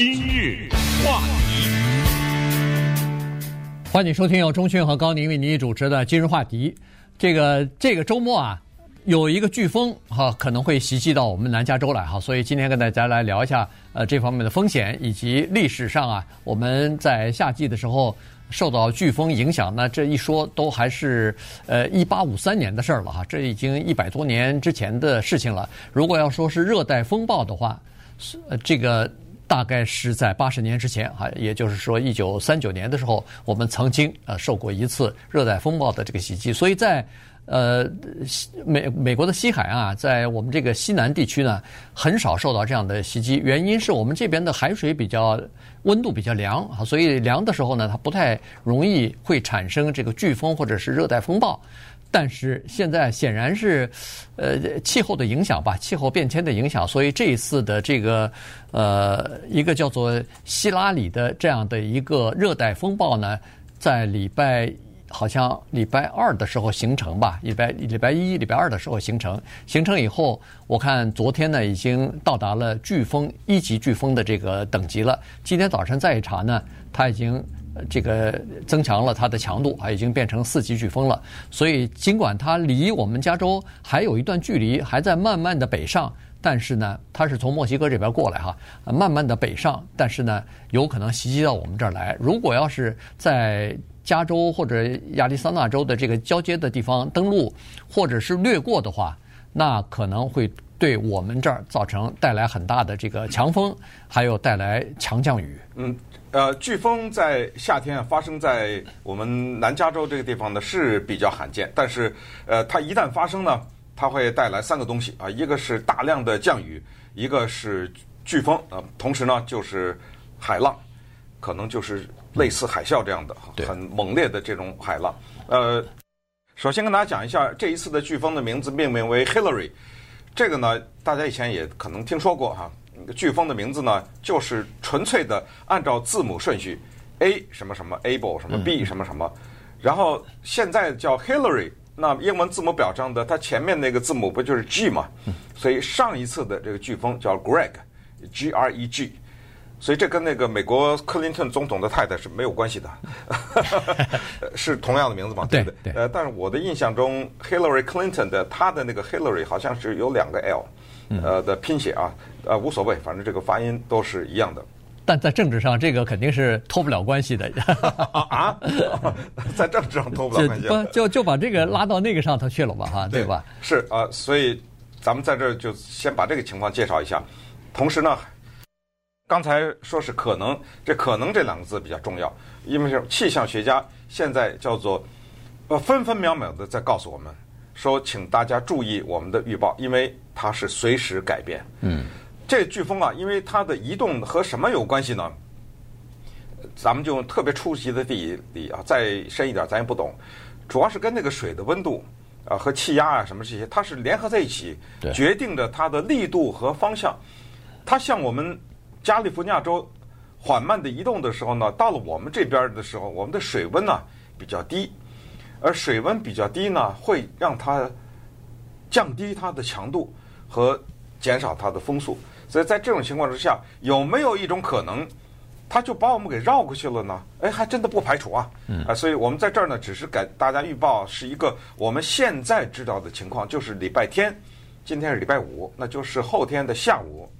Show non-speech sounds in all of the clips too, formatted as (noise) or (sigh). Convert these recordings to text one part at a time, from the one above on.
今日话题，欢迎收听由钟迅和高宁为您主持的今日话题。这个这个周末啊，有一个飓风哈可能会袭击到我们南加州来哈，所以今天跟大家来聊一下呃这方面的风险以及历史上啊我们在夏季的时候。受到飓风影响，那这一说都还是呃一八五三年的事儿了哈，这已经一百多年之前的事情了。如果要说是热带风暴的话，是呃这个大概是在八十年之前哈，也就是说一九三九年的时候，我们曾经呃受过一次热带风暴的这个袭击，所以在。呃西，美美国的西海岸啊，在我们这个西南地区呢，很少受到这样的袭击。原因是我们这边的海水比较温度比较凉啊，所以凉的时候呢，它不太容易会产生这个飓风或者是热带风暴。但是现在显然是呃气候的影响吧，气候变迁的影响，所以这一次的这个呃一个叫做希拉里的这样的一个热带风暴呢，在礼拜。好像礼拜二的时候形成吧，礼拜礼拜一、礼拜二的时候形成。形成以后，我看昨天呢已经到达了飓风一级飓风的这个等级了。今天早晨再一查呢，它已经这个增强了它的强度啊，已经变成四级飓风了。所以尽管它离我们加州还有一段距离，还在慢慢的北上，但是呢，它是从墨西哥这边过来哈，慢慢的北上，但是呢，有可能袭击到我们这儿来。如果要是在加州或者亚利桑那州的这个交接的地方登陆，或者是掠过的话，那可能会对我们这儿造成带来很大的这个强风，还有带来强降雨。嗯，呃，飓风在夏天啊发生在我们南加州这个地方呢是比较罕见，但是呃，它一旦发生呢，它会带来三个东西啊，一个是大量的降雨，一个是飓风啊，同时呢就是海浪，可能就是。类似海啸这样的很猛烈的这种海浪。呃，首先跟大家讲一下这一次的飓风的名字命名为 Hillary，这个呢大家以前也可能听说过哈。飓风的名字呢就是纯粹的按照字母顺序，A 什么什么 able 什么 B 什么什么，然后现在叫 Hillary，那英文字母表上的它前面那个字母不就是 G 嘛？所以上一次的这个飓风叫 Greg，G R E G。所以这跟那个美国克林顿总统的太太是没有关系的，(laughs) 是同样的名字嘛？对不对？呃，但是我的印象中，Hillary Clinton 的她的那个 Hillary 好像是有两个 L，呃的拼写啊，呃无所谓，反正这个发音都是一样的。但在政治上，这个肯定是脱不了关系的 (laughs) 啊！在政治上脱不了关系，不就就把这个拉到那个上头去了嘛？哈，对吧？是啊，所以咱们在这儿就先把这个情况介绍一下，同时呢。刚才说是可能，这“可能”这两个字比较重要，因为是气象学家现在叫做呃分分秒秒的在告诉我们说，请大家注意我们的预报，因为它是随时改变。嗯，这飓风啊，因为它的移动和什么有关系呢？咱们就用特别初级的地理啊，再深一点咱也不懂，主要是跟那个水的温度啊和气压啊什么这些，它是联合在一起，决定着它的力度和方向。它向我们。加利福尼亚州缓慢的移动的时候呢，到了我们这边的时候，我们的水温呢比较低，而水温比较低呢，会让它降低它的强度和减少它的风速。所以在这种情况之下，有没有一种可能，它就把我们给绕过去了呢？哎，还真的不排除啊。啊，所以我们在这儿呢，只是给大家预报是一个我们现在知道的情况，就是礼拜天，今天是礼拜五，那就是后天的下午。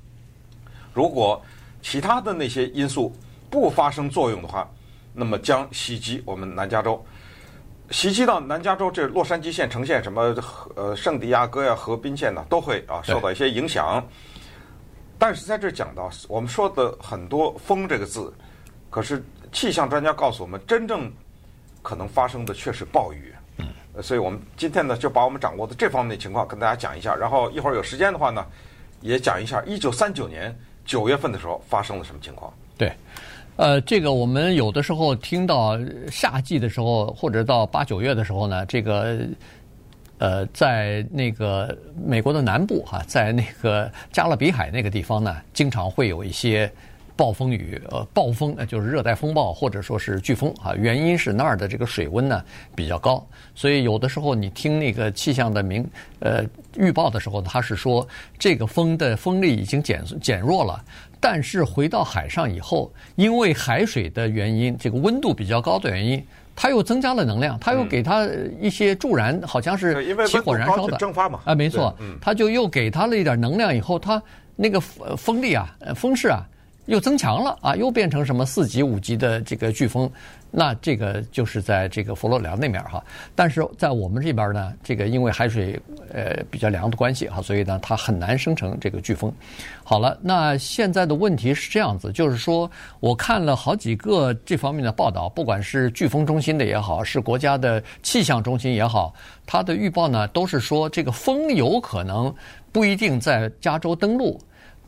如果其他的那些因素不发生作用的话，那么将袭击我们南加州，袭击到南加州这洛杉矶县、城县什么呃圣地亚哥呀、河滨县呢，都会啊受到一些影响。但是在这讲到我们说的很多“风”这个字，可是气象专家告诉我们，真正可能发生的却是暴雨。嗯，所以我们今天呢就把我们掌握的这方面的情况跟大家讲一下，然后一会儿有时间的话呢，也讲一下一九三九年。九月份的时候发生了什么情况？对，呃，这个我们有的时候听到夏季的时候，或者到八九月的时候呢，这个呃，在那个美国的南部哈，在那个加勒比海那个地方呢，经常会有一些暴风雨，呃，暴风呃就是热带风暴或者说是飓风啊。原因是那儿的这个水温呢比较高，所以有的时候你听那个气象的明呃预报的时候，它是说这个风的风力已经减减弱了，但是回到海上以后，因为海水的原因，这个温度比较高的原因。它又增加了能量，它又给它一些助燃，好像是起火燃烧的蒸发嘛。啊，没错，它就又给它了一点能量，以后它那个风力啊，风势啊。又增强了啊，又变成什么四级、五级的这个飓风，那这个就是在这个佛罗里达那面哈。但是在我们这边呢，这个因为海水呃比较凉的关系哈，所以呢它很难生成这个飓风。好了，那现在的问题是这样子，就是说我看了好几个这方面的报道，不管是飓风中心的也好，是国家的气象中心也好，它的预报呢都是说这个风有可能不一定在加州登陆，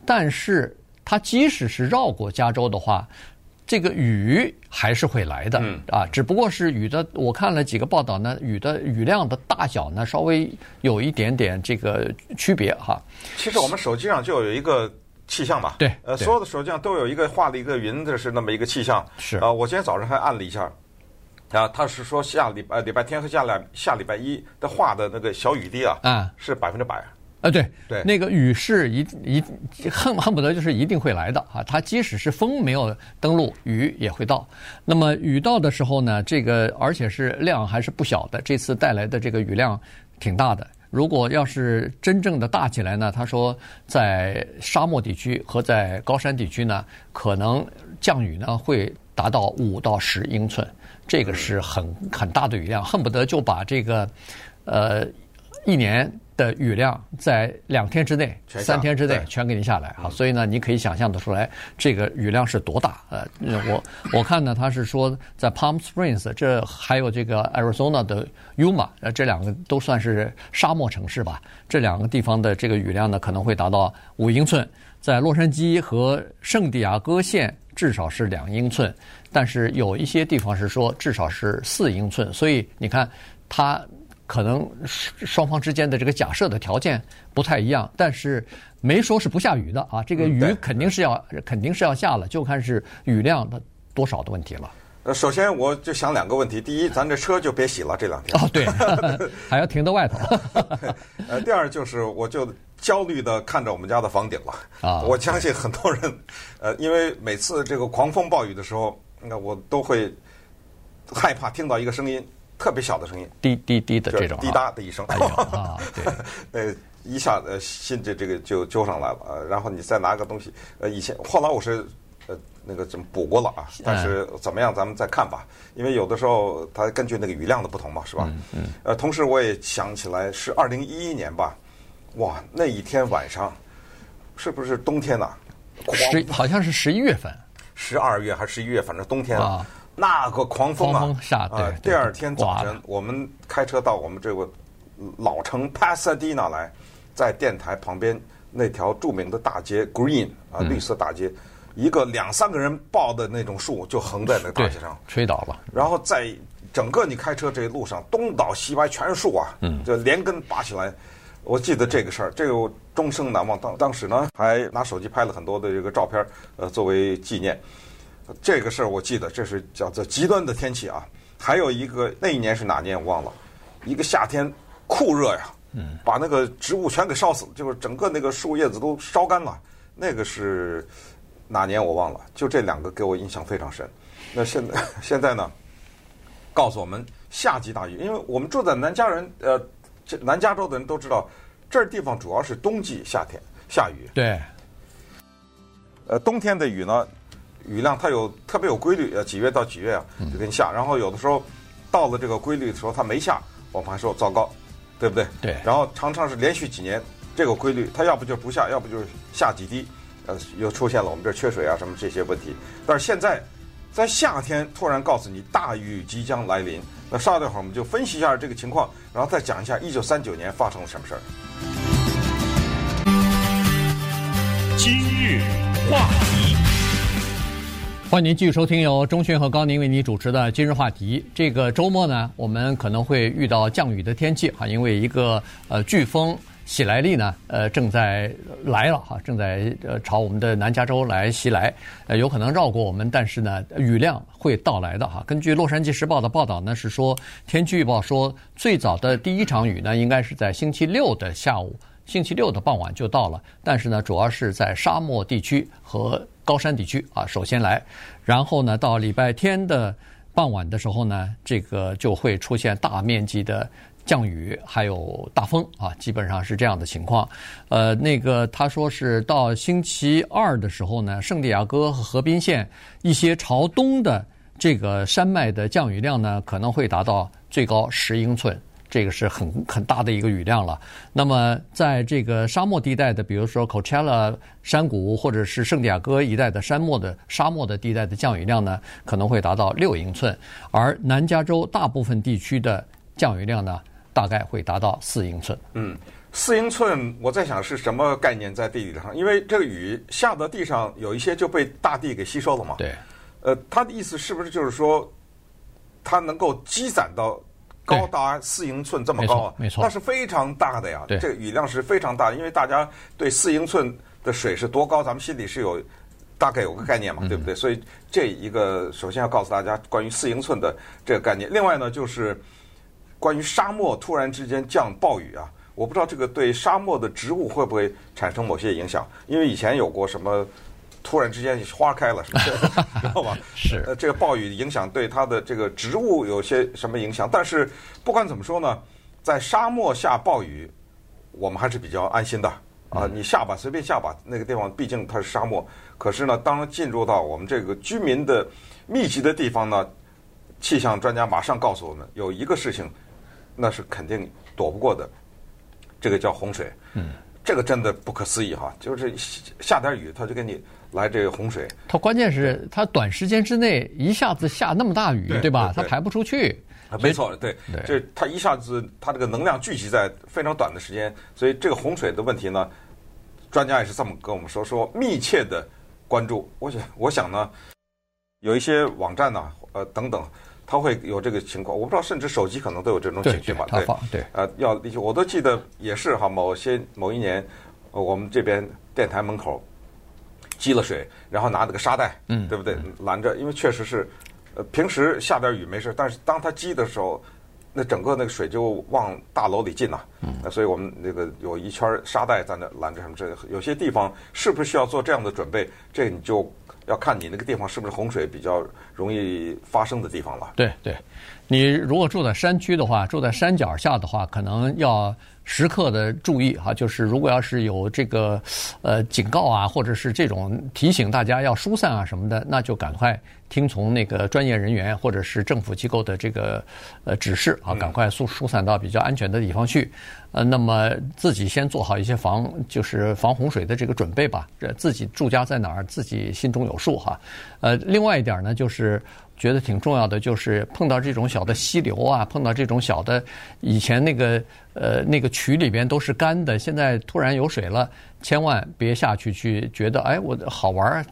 但是。它即使是绕过加州的话，这个雨还是会来的啊，只不过是雨的。我看了几个报道呢，雨的雨量的大小呢，稍微有一点点这个区别哈。其实我们手机上就有一个气象嘛，对，呃，所有的手机上都有一个画了一个云的是那么一个气象。是啊，我今天早上还按了一下，啊，他是说下礼拜礼拜天和下礼下礼拜一的画的那个小雨滴啊，嗯，是百分之百。啊，对对，那个雨是一一恨恨不得就是一定会来的啊！它即使是风没有登陆，雨也会到。那么雨到的时候呢，这个而且是量还是不小的，这次带来的这个雨量挺大的。如果要是真正的大起来呢，他说在沙漠地区和在高山地区呢，可能降雨呢会达到五到十英寸，这个是很很大的雨量，恨不得就把这个呃一年。的雨量在两天之内、三天之内全给你下来啊！所以呢，你可以想象得出来，这个雨量是多大。呃，我我看呢，他是说在 Palm Springs，这还有这个 Arizona 的 Yuma，呃，这两个都算是沙漠城市吧。这两个地方的这个雨量呢，可能会达到五英寸。在洛杉矶和圣地亚哥县，至少是两英寸，但是有一些地方是说至少是四英寸。所以你看，它。可能双方之间的这个假设的条件不太一样，但是没说是不下雨的啊。这个雨肯定是要肯定是要下了，就看是雨量的多少的问题了。呃，首先我就想两个问题：第一，咱这车就别洗了，这两天哦，对，(laughs) 还要停到外头。(laughs) 呃，第二就是我就焦虑的看着我们家的房顶了啊。我相信很多人，呃，因为每次这个狂风暴雨的时候，那我都会害怕听到一个声音。特别小的声音，滴滴滴的这种，滴答的一声，哎呦啊，对，(laughs) 呃，一下呃心这这个就揪上来了，呃，然后你再拿个东西，呃，以前后来我是呃那个怎么补过了啊，但是怎么样咱们再看吧，因为有的时候它根据那个雨量的不同嘛，是吧？嗯。呃，同时我也想起来是二零一一年吧，哇，那一天晚上是不是冬天呐？十好像是十一月份，十二月还是十一月，反正冬天啊。那个狂风啊！狂风下，对，第二天早晨，我们开车到我们这个老城 Pasadena 来，在电台旁边那条著名的大街 Green 啊，绿色大街，一个两三个人抱的那种树就横在那大街上，吹倒了。然后在整个你开车这一路上，东倒西歪全是树啊，就连根拔起来。我记得这个事儿，这个我终生难忘。当当时呢，还拿手机拍了很多的这个照片，呃，作为纪念。这个事儿我记得，这是叫做极端的天气啊。还有一个那一年是哪年我忘了，一个夏天酷热呀，嗯，把那个植物全给烧死，就是整个那个树叶子都烧干了。那个是哪年我忘了，就这两个给我印象非常深。那现在 (laughs) 现在呢，告诉我们夏季大雨，因为我们住在南加人，呃，这南加州的人都知道，这地方主要是冬季夏天下雨。对，呃，冬天的雨呢。雨量它有特别有规律，呃，几月到几月啊，就给你下。然后有的时候到了这个规律的时候，它没下，我们还说糟糕，对不对？对。然后常常是连续几年这个规律，它要不就不下，要不就是下几滴，呃，又出现了我们这缺水啊什么这些问题。但是现在在夏天突然告诉你大雨即将来临，那稍等会儿我们就分析一下这个情况，然后再讲一下一九三九年发生了什么事儿。今日话题。欢迎您继续收听由钟迅和高宁为您主持的今日话题。这个周末呢，我们可能会遇到降雨的天气啊，因为一个呃飓风喜来利呢，呃，正在来了哈，正在呃朝我们的南加州来袭来，呃，有可能绕过我们，但是呢，雨量会到来的哈。根据《洛杉矶时报》的报道呢，是说天气预报说，最早的第一场雨呢，应该是在星期六的下午，星期六的傍晚就到了，但是呢，主要是在沙漠地区和高山地区啊，首先来，然后呢，到礼拜天的傍晚的时候呢，这个就会出现大面积的。降雨还有大风啊，基本上是这样的情况。呃，那个他说是到星期二的时候呢，圣地亚哥和河滨县一些朝东的这个山脉的降雨量呢，可能会达到最高十英寸，这个是很很大的一个雨量了。那么在这个沙漠地带的，比如说 Coachella 山谷或者是圣地亚哥一带的沙漠的沙漠的地带的降雨量呢，可能会达到六英寸，而南加州大部分地区的降雨量呢，大概会达到四英寸。嗯，四英寸，我在想是什么概念在地理上？因为这个雨下到地上，有一些就被大地给吸收了嘛。对。呃，他的意思是不是就是说，它能够积攒到高达四英寸这么高啊？没错，那是非常大的呀。对。这个雨量是非常大的，因为大家对四英寸的水是多高，咱们心里是有大概有个概念嘛，对不对？嗯。所以这一个首先要告诉大家关于四英寸的这个概念。另外呢，就是。关于沙漠突然之间降暴雨啊，我不知道这个对沙漠的植物会不会产生某些影响？因为以前有过什么突然之间花开了什么，(laughs) 知道吧？是。呃，这个暴雨影响对它的这个植物有些什么影响？但是不管怎么说呢，在沙漠下暴雨，我们还是比较安心的啊。你下吧，随便下吧，那个地方毕竟它是沙漠。可是呢，当进入到我们这个居民的密集的地方呢，气象专家马上告诉我们有一个事情。那是肯定躲不过的，这个叫洪水。嗯，这个真的不可思议哈，就是下点雨，他就给你来这个洪水。它关键是它短时间之内一下子下那么大雨，对，对吧？它排不出去。没错，对，这它一下子它这个能量聚集在非常短的时间，所以这个洪水的问题呢，专家也是这么跟我们说，说密切的关注。我想，我想呢，有一些网站呢，呃，等等。他会有这个情况，我不知道，甚至手机可能都有这种情绪吧？对，对，呃，要我都记得也是哈，某些某一年，我们这边电台门口积了水，然后拿那个沙袋，嗯，对不对？拦着，因为确实是，呃，平时下点雨没事，但是当它积的时候，那整个那个水就往大楼里进了，嗯，所以我们那个有一圈沙袋在那拦着什么这个，有些地方是不是需要做这样的准备？这个你就。要看你那个地方是不是洪水比较容易发生的地方了。对对，你如果住在山区的话，住在山脚下的话，可能要时刻的注意哈。就是如果要是有这个呃警告啊，或者是这种提醒大家要疏散啊什么的，那就赶快听从那个专业人员或者是政府机构的这个呃指示啊，赶快疏疏散到比较安全的地方去。呃，那么自己先做好一些防，就是防洪水的这个准备吧。这自己住家在哪儿，自己心中有数哈。呃，另外一点呢，就是觉得挺重要的，就是碰到这种小的溪流啊，碰到这种小的，以前那个呃那个渠里边都是干的，现在突然有水了。千万别下去去觉得哎，我好玩儿，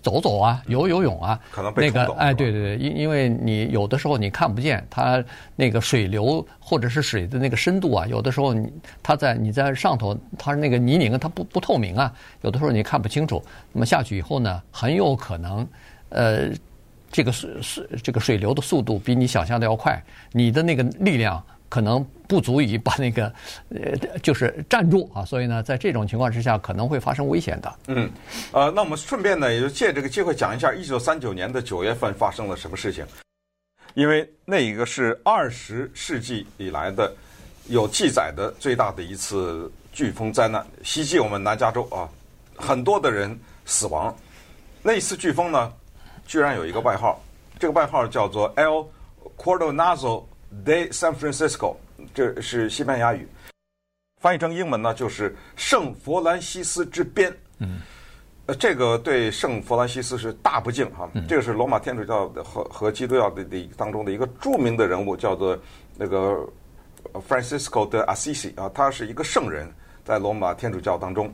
走走啊，游游泳啊，可能被那个哎，对对对，因因为你有的时候你看不见它那个水流或者是水的那个深度啊，有的时候你它在你在上头，它那个泥泞它不不透明啊，有的时候你看不清楚。那么下去以后呢，很有可能，呃，这个水水这个水流的速度比你想象的要快，你的那个力量。可能不足以把那个，(laughs) 呃，就是站住啊，所以呢，在这种情况之下，可能会发生危险的。嗯，呃，那我们顺便呢，也就借这个机会讲一下，一九三九年的九月份发生了什么事情，因为那一个是二十世纪以来的有记载的最大的一次飓风灾难，袭击我们南加州啊，很多的人死亡。那一次飓风呢，居然有一个外号，这个外号叫做 El Cordonazo de San Francisco，这是西班牙语，翻译成英文呢就是圣弗兰西斯之鞭。嗯，呃，这个对圣弗兰西斯是大不敬哈。嗯、这个是罗马天主教的和和基督教的的当中的一个著名的人物，叫做那个 Francisco de Assisi 啊，他是一个圣人，在罗马天主教当中。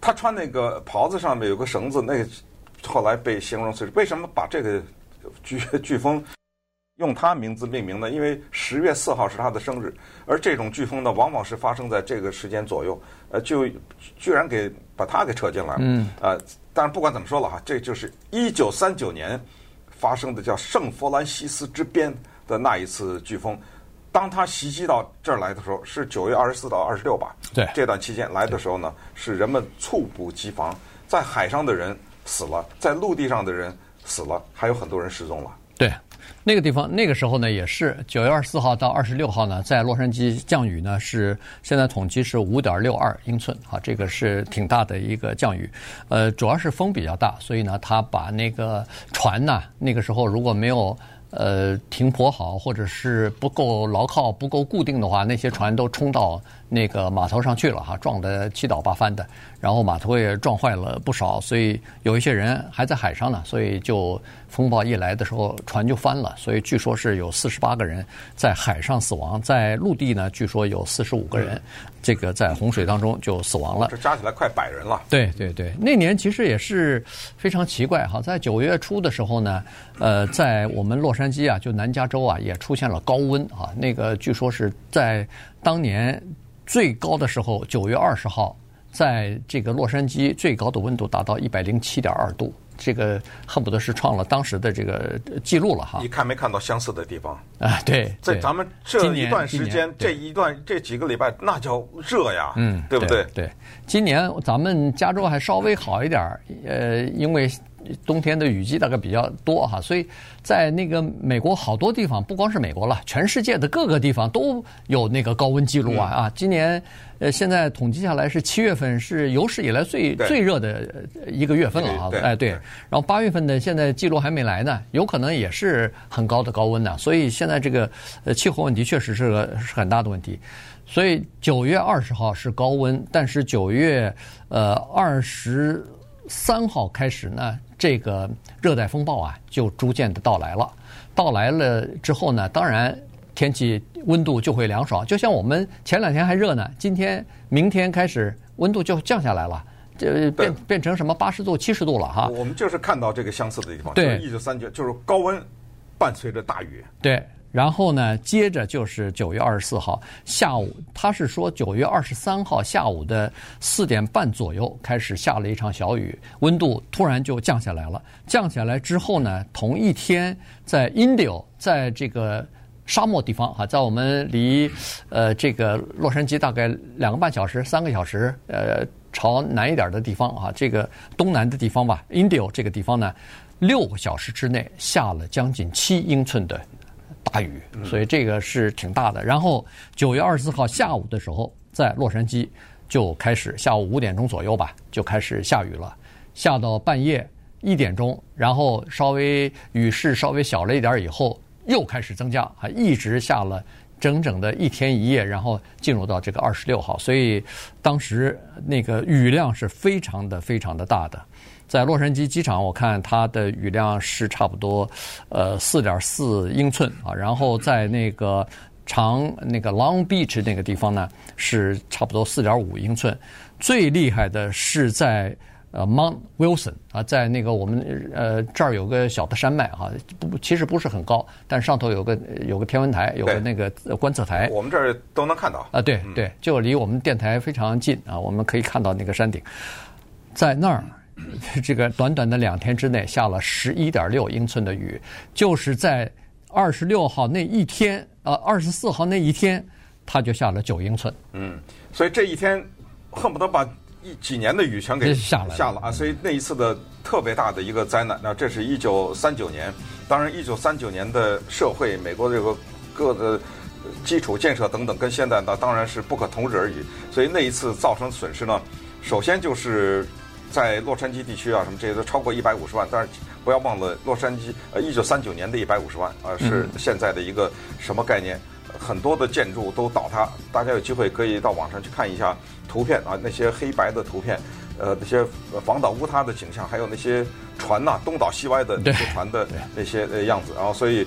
他穿那个袍子上面有个绳子，那个后来被形容是为什么把这个飓飓 (laughs) 风。用他名字命名呢，因为十月四号是他的生日，而这种飓风呢，往往是发生在这个时间左右，呃，就居然给把他给扯进来了，嗯，呃，但是不管怎么说了哈，这就是一九三九年发生的叫圣弗兰西斯之鞭的那一次飓风。当他袭击到这儿来的时候，是九月二十四到二十六吧？对，这段期间来的时候呢，是人们猝不及防，在海上的人死了，在陆地上的人死了，还有很多人失踪了。对，那个地方那个时候呢，也是九月二十四号到二十六号呢，在洛杉矶降雨呢是现在统计是五点六二英寸，哈，这个是挺大的一个降雨。呃，主要是风比较大，所以呢，他把那个船呢，那个时候如果没有。呃，停泊好，或者是不够牢靠、不够固定的话，那些船都冲到那个码头上去了哈，撞得七倒八翻的，然后码头也撞坏了不少，所以有一些人还在海上呢，所以就风暴一来的时候，船就翻了，所以据说是有四十八个人在海上死亡，在陆地呢，据说有四十五个人。这个在洪水当中就死亡了，这加起来快百人了。对对对，那年其实也是非常奇怪哈，在九月初的时候呢，呃，在我们洛杉矶啊，就南加州啊，也出现了高温啊。那个据说是在当年最高的时候，九月二十号，在这个洛杉矶最高的温度达到一百零七点二度。这个恨不得是创了当时的这个记录了哈！你看没看到相似的地方啊？对，在咱们这一段时间，这一段这几个礼拜，那叫热呀，嗯，对不对？对，今年咱们加州还稍微好一点儿，呃，因为。冬天的雨季大概比较多哈，所以在那个美国好多地方，不光是美国了，全世界的各个地方都有那个高温记录啊啊！今年呃，现在统计下来是七月份是有史以来最最热的一个月份了啊！哎对，然后八月份呢，现在记录还没来呢，有可能也是很高的高温呢。所以现在这个呃气候问题确实是个是很大的问题。所以九月二十号是高温，但是九月呃二十三号开始呢。这个热带风暴啊，就逐渐的到来了。到来了之后呢，当然天气温度就会凉爽。就像我们前两天还热呢，今天、明天开始温度就降下来了，就变变成什么八十度、七十度了哈。我们就是看到这个相似的地方，对，一九三九就是高温伴随着大雨，对。然后呢，接着就是九月二十四号下午，他是说九月二十三号下午的四点半左右开始下了一场小雨，温度突然就降下来了。降下来之后呢，同一天在 India，在这个沙漠地方哈，在我们离呃这个洛杉矶大概两个半小时、三个小时呃朝南一点的地方啊，这个东南的地方吧，India 这个地方呢，六个小时之内下了将近七英寸的。大雨，所以这个是挺大的。然后九月二十四号下午的时候，在洛杉矶就开始下午五点钟左右吧，就开始下雨了，下到半夜一点钟，然后稍微雨势稍微小了一点以后，又开始增加，还一直下了整整的一天一夜，然后进入到这个二十六号，所以当时那个雨量是非常的非常的大的。在洛杉矶机场，我看它的雨量是差不多，呃，四点四英寸啊。然后在那个长那个 Long Beach 那个地方呢，是差不多四点五英寸。最厉害的是在呃 Mount Wilson 啊，在那个我们呃这儿有个小的山脉哈，不，其实不是很高，但上头有个有个天文台，有个那个观测台。我们这儿都能看到啊，对对，就离我们电台非常近啊，我们可以看到那个山顶，在那儿。这个短短的两天之内下了十一点六英寸的雨，就是在二十六号那一天，呃，二十四号那一天，它就下了九英寸。嗯，所以这一天恨不得把一几年的雨全给下了下了啊！所以那一次的特别大的一个灾难，那这是一九三九年。当然，一九三九年的社会，美国这个各个基础建设等等，跟现在呢当然是不可同日而语。所以那一次造成损失呢，首先就是。在洛杉矶地区啊，什么这些都超过一百五十万，但是不要忘了洛杉矶，呃，一九三九年的一百五十万啊，是现在的一个什么概念？很多的建筑都倒塌，大家有机会可以到网上去看一下图片啊，那些黑白的图片，呃，那些房倒屋塌的景象，还有那些船呐东倒西歪的那些船的那些呃样子，然后所以，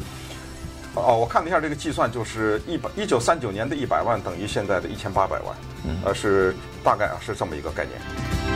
哦，我看了一下这个计算，就是一百一九三九年的一百万等于现在的一千八百万，呃，是大概啊是这么一个概念。